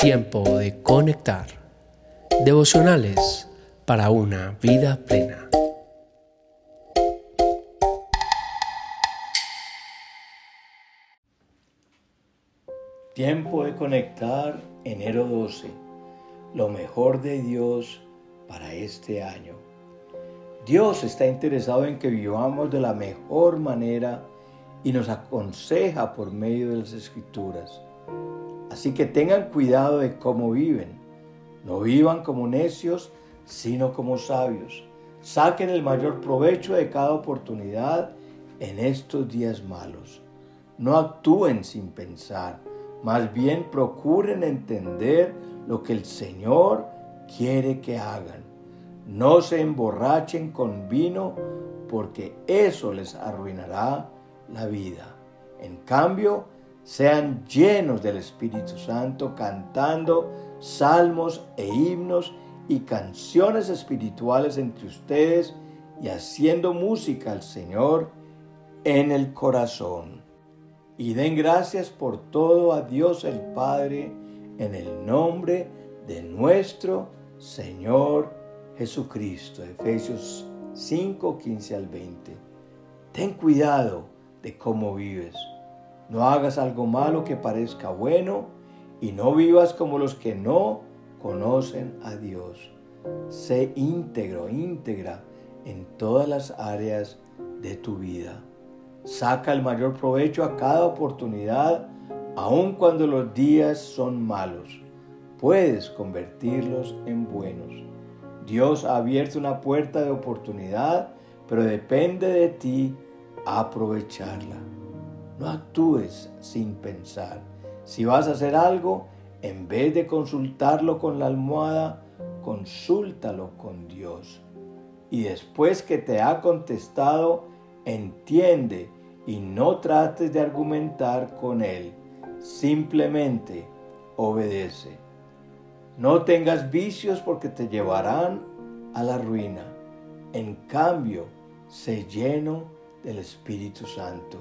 Tiempo de conectar. Devocionales para una vida plena. Tiempo de conectar enero 12. Lo mejor de Dios para este año. Dios está interesado en que vivamos de la mejor manera y nos aconseja por medio de las escrituras. Así que tengan cuidado de cómo viven. No vivan como necios, sino como sabios. Saquen el mayor provecho de cada oportunidad en estos días malos. No actúen sin pensar, más bien procuren entender lo que el Señor quiere que hagan. No se emborrachen con vino porque eso les arruinará la vida. En cambio, sean llenos del Espíritu Santo cantando salmos e himnos y canciones espirituales entre ustedes y haciendo música al Señor en el corazón. Y den gracias por todo a Dios el Padre en el nombre de nuestro Señor Jesucristo. Efesios 5, 15 al 20. Ten cuidado de cómo vives no hagas algo malo que parezca bueno y no vivas como los que no conocen a Dios. Sé íntegro, íntegra en todas las áreas de tu vida. Saca el mayor provecho a cada oportunidad, aun cuando los días son malos. Puedes convertirlos en buenos. Dios ha abierto una puerta de oportunidad, pero depende de ti aprovecharla. No actúes sin pensar. Si vas a hacer algo, en vez de consultarlo con la almohada, consúltalo con Dios. Y después que te ha contestado, entiende y no trates de argumentar con Él. Simplemente obedece. No tengas vicios porque te llevarán a la ruina. En cambio, sé lleno del Espíritu Santo.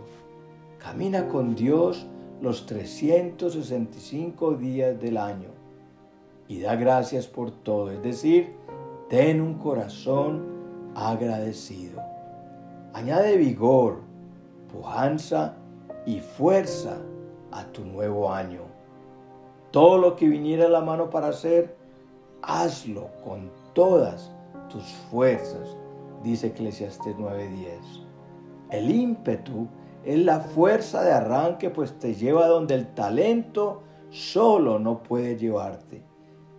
Camina con Dios los 365 días del año y da gracias por todo, es decir, ten un corazón agradecido. Añade vigor, pujanza y fuerza a tu nuevo año. Todo lo que viniera a la mano para hacer, hazlo con todas tus fuerzas, dice Eclesiastes 9:10. El ímpetu es la fuerza de arranque, pues te lleva donde el talento solo no puede llevarte.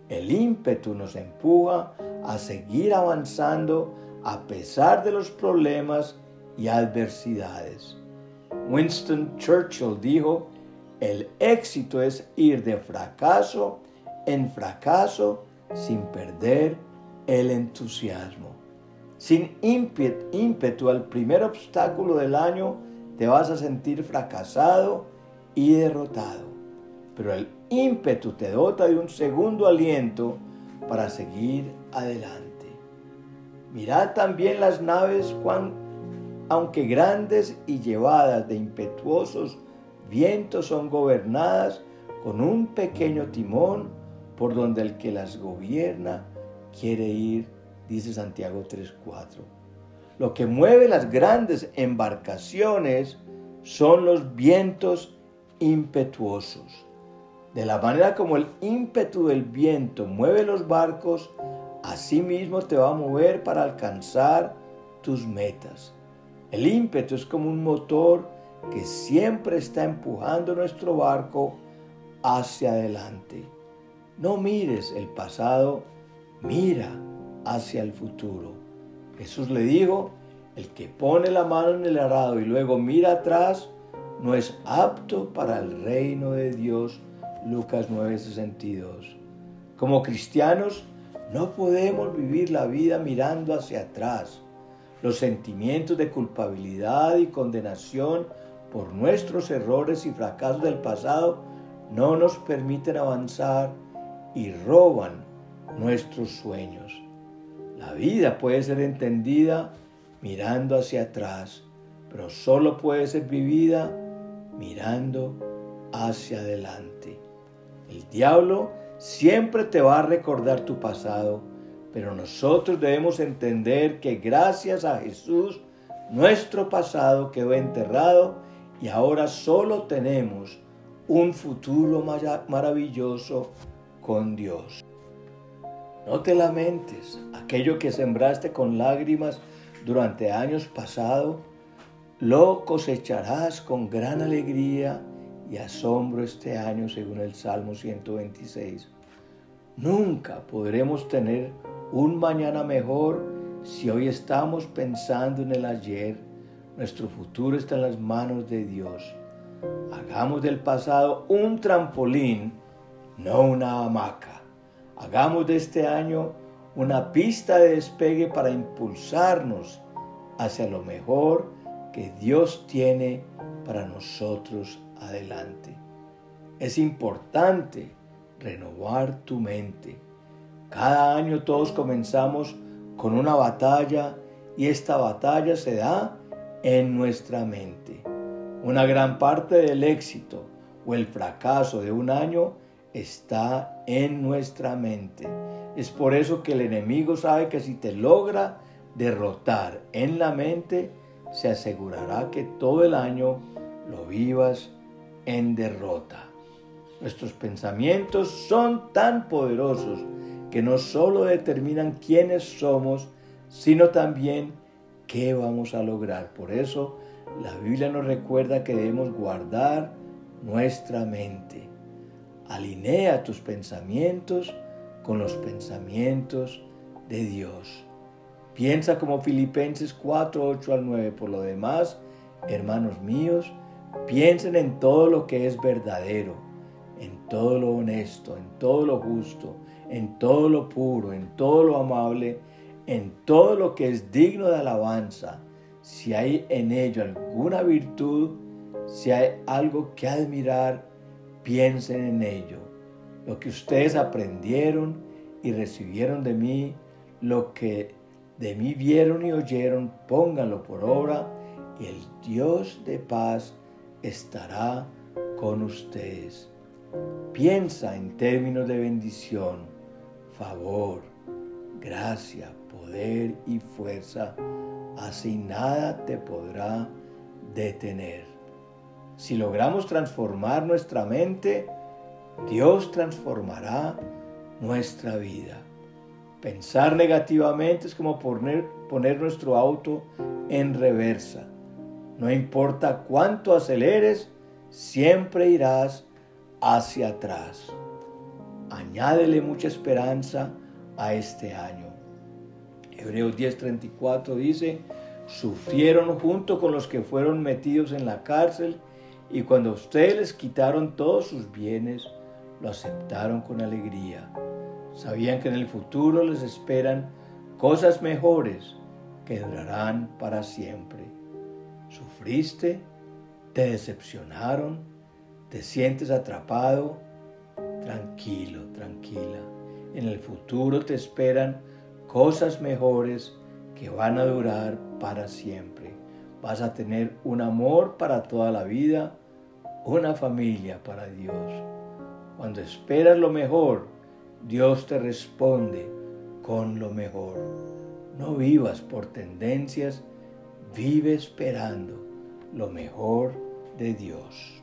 El ímpetu nos empuja a seguir avanzando a pesar de los problemas y adversidades. Winston Churchill dijo, el éxito es ir de fracaso en fracaso sin perder el entusiasmo. Sin ímpetu al primer obstáculo del año, te vas a sentir fracasado y derrotado. Pero el ímpetu te dota de un segundo aliento para seguir adelante. Mirad también las naves, aunque grandes y llevadas de impetuosos vientos, son gobernadas con un pequeño timón por donde el que las gobierna quiere ir, dice Santiago 3.4. Lo que mueve las grandes embarcaciones son los vientos impetuosos. De la manera como el ímpetu del viento mueve los barcos, así mismo te va a mover para alcanzar tus metas. El ímpetu es como un motor que siempre está empujando nuestro barco hacia adelante. No mires el pasado, mira hacia el futuro. Jesús le dijo, el que pone la mano en el arado y luego mira atrás, no es apto para el reino de Dios. Lucas 9:62. Como cristianos, no podemos vivir la vida mirando hacia atrás. Los sentimientos de culpabilidad y condenación por nuestros errores y fracasos del pasado no nos permiten avanzar y roban nuestros sueños. La vida puede ser entendida mirando hacia atrás, pero solo puede ser vivida mirando hacia adelante. El diablo siempre te va a recordar tu pasado, pero nosotros debemos entender que gracias a Jesús nuestro pasado quedó enterrado y ahora solo tenemos un futuro maravilloso con Dios. No te lamentes, aquello que sembraste con lágrimas durante años pasados, lo cosecharás con gran alegría y asombro este año según el Salmo 126. Nunca podremos tener un mañana mejor si hoy estamos pensando en el ayer. Nuestro futuro está en las manos de Dios. Hagamos del pasado un trampolín, no una hamaca. Hagamos de este año una pista de despegue para impulsarnos hacia lo mejor que Dios tiene para nosotros adelante. Es importante renovar tu mente. Cada año todos comenzamos con una batalla y esta batalla se da en nuestra mente. Una gran parte del éxito o el fracaso de un año está en nuestra mente. Es por eso que el enemigo sabe que si te logra derrotar en la mente, se asegurará que todo el año lo vivas en derrota. Nuestros pensamientos son tan poderosos que no solo determinan quiénes somos, sino también qué vamos a lograr. Por eso la Biblia nos recuerda que debemos guardar nuestra mente. Alinea tus pensamientos con los pensamientos de Dios. Piensa como Filipenses 4, 8 al 9. Por lo demás, hermanos míos, piensen en todo lo que es verdadero, en todo lo honesto, en todo lo justo, en todo lo puro, en todo lo amable, en todo lo que es digno de alabanza. Si hay en ello alguna virtud, si hay algo que admirar, piensen en ello. Lo que ustedes aprendieron y recibieron de mí, lo que de mí vieron y oyeron, pónganlo por obra y el Dios de paz estará con ustedes. Piensa en términos de bendición, favor, gracia, poder y fuerza, así nada te podrá detener. Si logramos transformar nuestra mente, Dios transformará nuestra vida. Pensar negativamente es como poner, poner nuestro auto en reversa. No importa cuánto aceleres, siempre irás hacia atrás. Añádele mucha esperanza a este año. Hebreos 10:34 dice, sufrieron junto con los que fueron metidos en la cárcel y cuando ustedes les quitaron todos sus bienes, lo aceptaron con alegría Sabían que en el futuro les esperan cosas mejores que durarán para siempre. ¿Sufriste? ¿Te decepcionaron? ¿Te sientes atrapado? Tranquilo, tranquila. En el futuro te esperan cosas mejores que van a durar para siempre. Vas a tener un amor para toda la vida, una familia para Dios. Cuando esperas lo mejor, Dios te responde con lo mejor. No vivas por tendencias, vive esperando lo mejor de Dios.